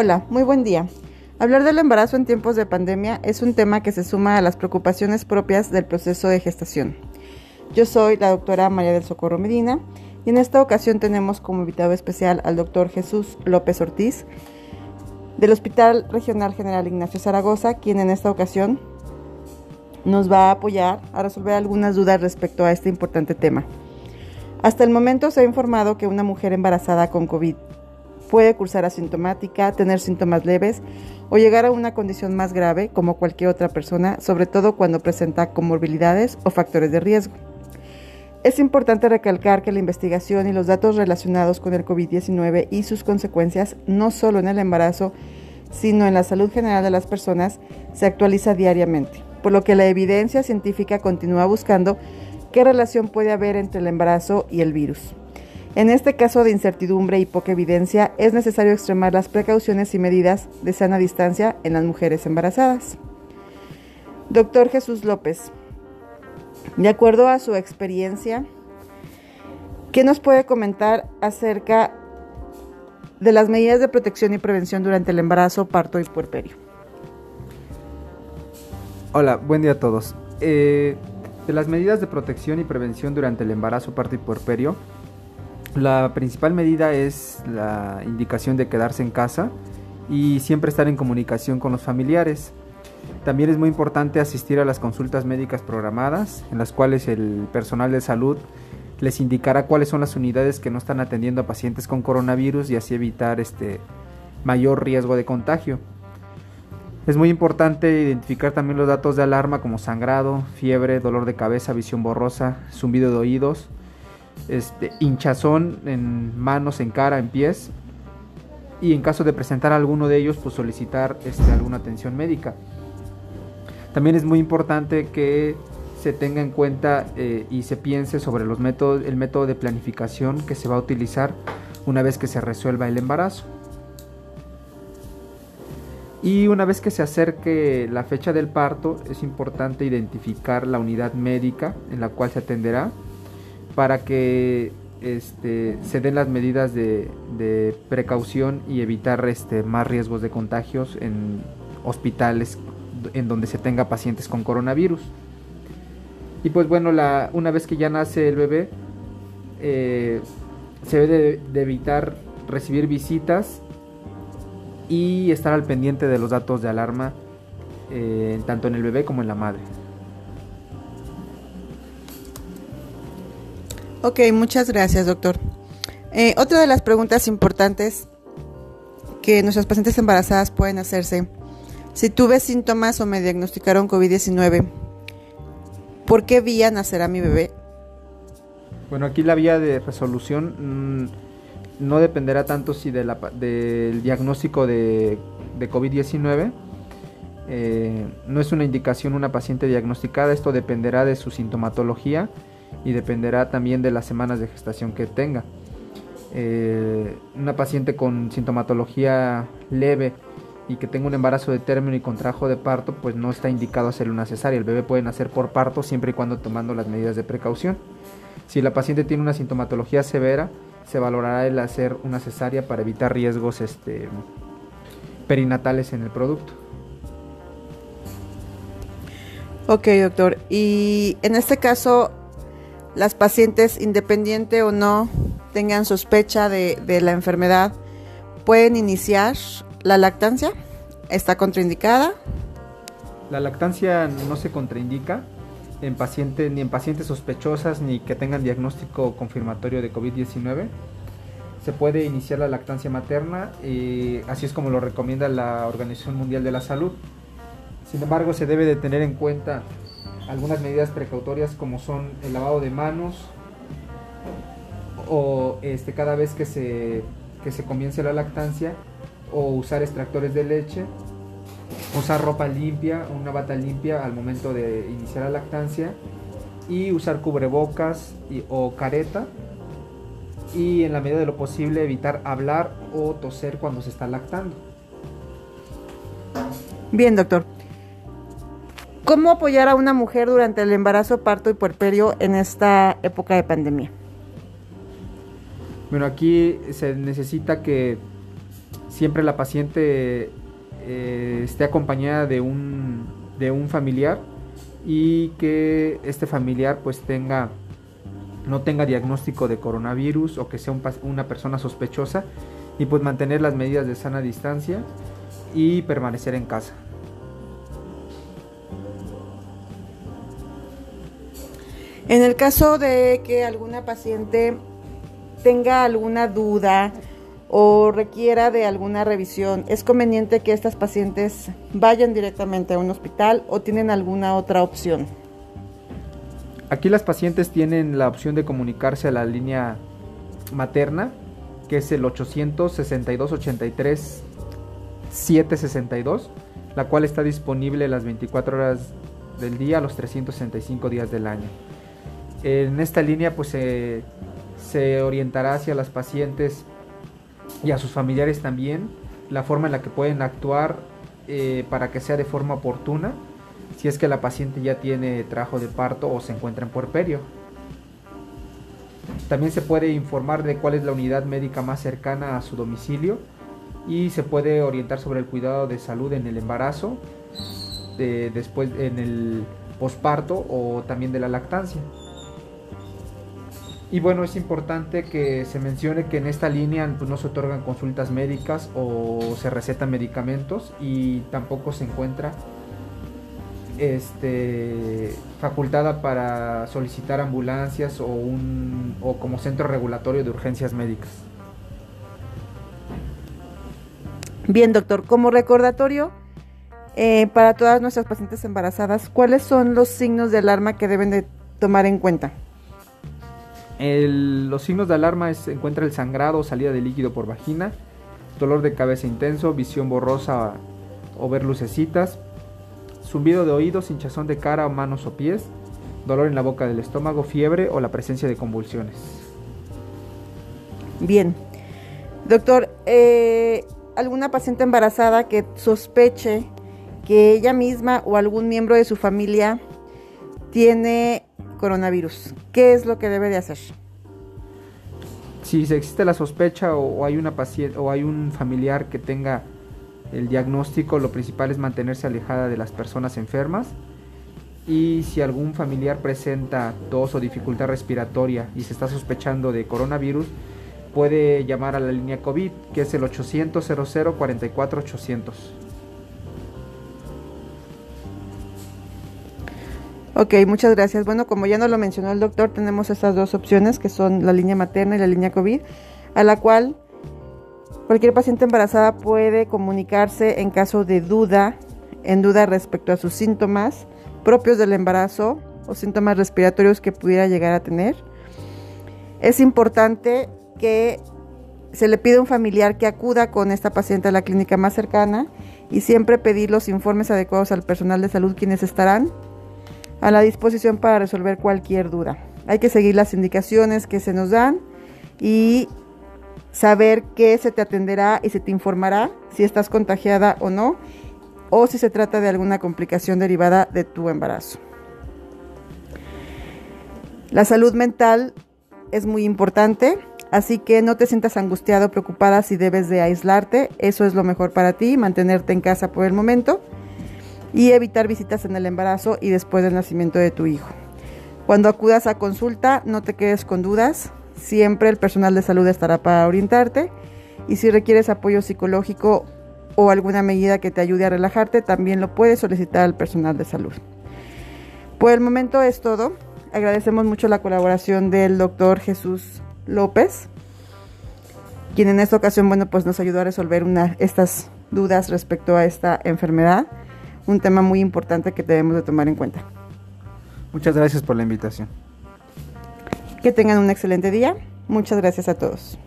Hola, muy buen día. Hablar del embarazo en tiempos de pandemia es un tema que se suma a las preocupaciones propias del proceso de gestación. Yo soy la doctora María del Socorro Medina y en esta ocasión tenemos como invitado especial al doctor Jesús López Ortiz del Hospital Regional General Ignacio Zaragoza, quien en esta ocasión nos va a apoyar a resolver algunas dudas respecto a este importante tema. Hasta el momento se ha informado que una mujer embarazada con COVID Puede cursar asintomática, tener síntomas leves o llegar a una condición más grave como cualquier otra persona, sobre todo cuando presenta comorbilidades o factores de riesgo. Es importante recalcar que la investigación y los datos relacionados con el COVID-19 y sus consecuencias, no solo en el embarazo, sino en la salud general de las personas, se actualiza diariamente, por lo que la evidencia científica continúa buscando qué relación puede haber entre el embarazo y el virus. En este caso de incertidumbre y poca evidencia, es necesario extremar las precauciones y medidas de sana distancia en las mujeres embarazadas. Doctor Jesús López, de acuerdo a su experiencia, ¿qué nos puede comentar acerca de las medidas de protección y prevención durante el embarazo, parto y puerperio? Hola, buen día a todos. Eh, de las medidas de protección y prevención durante el embarazo, parto y puerperio, la principal medida es la indicación de quedarse en casa y siempre estar en comunicación con los familiares. También es muy importante asistir a las consultas médicas programadas, en las cuales el personal de salud les indicará cuáles son las unidades que no están atendiendo a pacientes con coronavirus y así evitar este mayor riesgo de contagio. Es muy importante identificar también los datos de alarma como sangrado, fiebre, dolor de cabeza, visión borrosa, zumbido de oídos, este, hinchazón en manos, en cara, en pies. Y en caso de presentar alguno de ellos, pues solicitar este, alguna atención médica. También es muy importante que se tenga en cuenta eh, y se piense sobre los métodos, el método de planificación que se va a utilizar una vez que se resuelva el embarazo. Y una vez que se acerque la fecha del parto, es importante identificar la unidad médica en la cual se atenderá para que este, se den las medidas de, precaución y evitar este, más riesgos de contagios en hospitales en donde se tenga pacientes con coronavirus. Y pues bueno, una vez que ya nace el bebé, eh, se debe de, evitar recibir visitas y estar al pendiente de los datos de alarma eh, tanto en el bebé como en la madre. Ok, muchas gracias, doctor. Eh, otra de las preguntas importantes que nuestras pacientes embarazadas pueden hacerse, si tuve síntomas o me diagnosticaron COVID-19, ¿por qué vía nacerá mi bebé? Bueno, aquí la vía de resolución mm, no dependerá tanto si de la, del diagnóstico de, de COVID-19. Eh, no es una indicación una paciente diagnosticada, esto dependerá de su sintomatología y dependerá también de las semanas de gestación que tenga. Eh, una paciente con sintomatología leve y que tenga un embarazo de término y contrajo de parto, pues no está indicado hacer una cesárea. El bebé puede nacer por parto siempre y cuando tomando las medidas de precaución. Si la paciente tiene una sintomatología severa, se valorará el hacer una cesárea para evitar riesgos este, perinatales en el producto. Ok, doctor. Y en este caso, las pacientes, independiente o no tengan sospecha de, la enfermedad, pueden iniciar la lactancia. ¿Está contraindicada? La lactancia no se contraindica en pacientes ni en pacientes sospechosas ni que tengan diagnóstico confirmatorio de COVID-19. Se puede iniciar la lactancia materna, y así es como lo recomienda la Organización Mundial de la Salud. Sin embargo, se debe de tener en cuenta algunas medidas precautorias como son el lavado de manos o este, cada vez que se, que se comience la lactancia o usar extractores de leche, usar ropa limpia, una bata limpia al momento de iniciar la lactancia y usar cubrebocas o careta y en la medida de lo posible evitar hablar o toser cuando se está lactando. Bien, doctor. ¿Cómo apoyar a una mujer durante el embarazo, parto y puerperio en esta época de pandemia? Bueno, aquí se necesita que siempre la paciente eh, esté acompañada de un, de un familiar y que este familiar pues tenga no tenga diagnóstico de coronavirus o que sea una persona sospechosa y pues mantener las medidas de sana distancia y permanecer en casa. En el caso de que alguna paciente tenga alguna duda o requiera de alguna revisión, ¿es conveniente que estas pacientes vayan directamente a un hospital o tienen alguna otra opción? Aquí las pacientes tienen la opción de comunicarse a la línea materna, que es el 862 83 762, la cual está disponible las 24 horas del día, los 365 días del año. En esta línea pues se orientará hacia las pacientes y a sus familiares también la forma en la que pueden actuar eh, para que sea de forma oportuna si es que la paciente ya tiene trabajo de parto o se encuentra en puerperio. También se puede informar de cuál es la unidad médica más cercana a su domicilio y se puede orientar sobre el cuidado de salud en el embarazo, después en el posparto o también de la lactancia. Y bueno, es importante que se mencione que en esta línea pues, no se otorgan consultas médicas o se recetan medicamentos y tampoco se encuentra este, facultada para solicitar ambulancias o, un, o como centro regulatorio de urgencias médicas. Bien, doctor, como recordatorio eh, para todas nuestras pacientes embarazadas, ¿cuáles son los signos de alarma que deben de tomar en cuenta? Los signos de alarma se encuentra el sangrado o salida de líquido por vagina, dolor de cabeza intenso, visión borrosa o ver lucecitas, zumbido de oídos, hinchazón de cara, manos o pies, dolor en la boca del estómago, fiebre o la presencia de convulsiones. Bien. Doctor, eh, ¿alguna paciente embarazada que sospeche que ella misma o algún miembro de su familia tiene coronavirus. ¿Qué es lo que debe de hacer? Si existe la sospecha o, hay una paciente o hay un familiar que tenga el diagnóstico, lo principal es mantenerse alejada de las personas enfermas. Y si algún familiar presenta tos o dificultad respiratoria y se está sospechando de coronavirus, puede llamar a la línea COVID, que es el 800 00 44 800. Ok, muchas gracias. Bueno, como ya nos lo mencionó el doctor, tenemos estas dos opciones que son la línea materna y la línea COVID, a la cual cualquier paciente embarazada puede comunicarse en caso de duda, en duda respecto a sus síntomas propios del embarazo o síntomas respiratorios que pudiera llegar a tener. Es importante que se le pida a un familiar que acuda con esta paciente a la clínica más cercana y siempre pedir los informes adecuados al personal de salud quienes estarán a la disposición para resolver cualquier duda. Hay que seguir las indicaciones que se nos dan y saber qué se te atenderá y se te informará si estás contagiada o no, o si se trata de alguna complicación derivada de tu embarazo. La salud mental es muy importante, así que no te sientas angustiado o preocupada si debes de aislarte, eso es lo mejor para ti, mantenerte en casa por el momento y evitar visitas en el embarazo y después del nacimiento de tu hijo. Cuando acudas a consulta, no te quedes con dudas, siempre el personal de salud estará para orientarte y si requieres apoyo psicológico o alguna medida que te ayude a relajarte, también lo puedes solicitar al personal de salud. Por el momento es todo. Agradecemos mucho la colaboración del doctor Jesús López, quien en esta ocasión, bueno, pues nos ayudó a resolver estas dudas respecto a esta enfermedad un tema muy importante que debemos de tomar en cuenta. Muchas gracias por la invitación. Que tengan un excelente día. Muchas gracias a todos.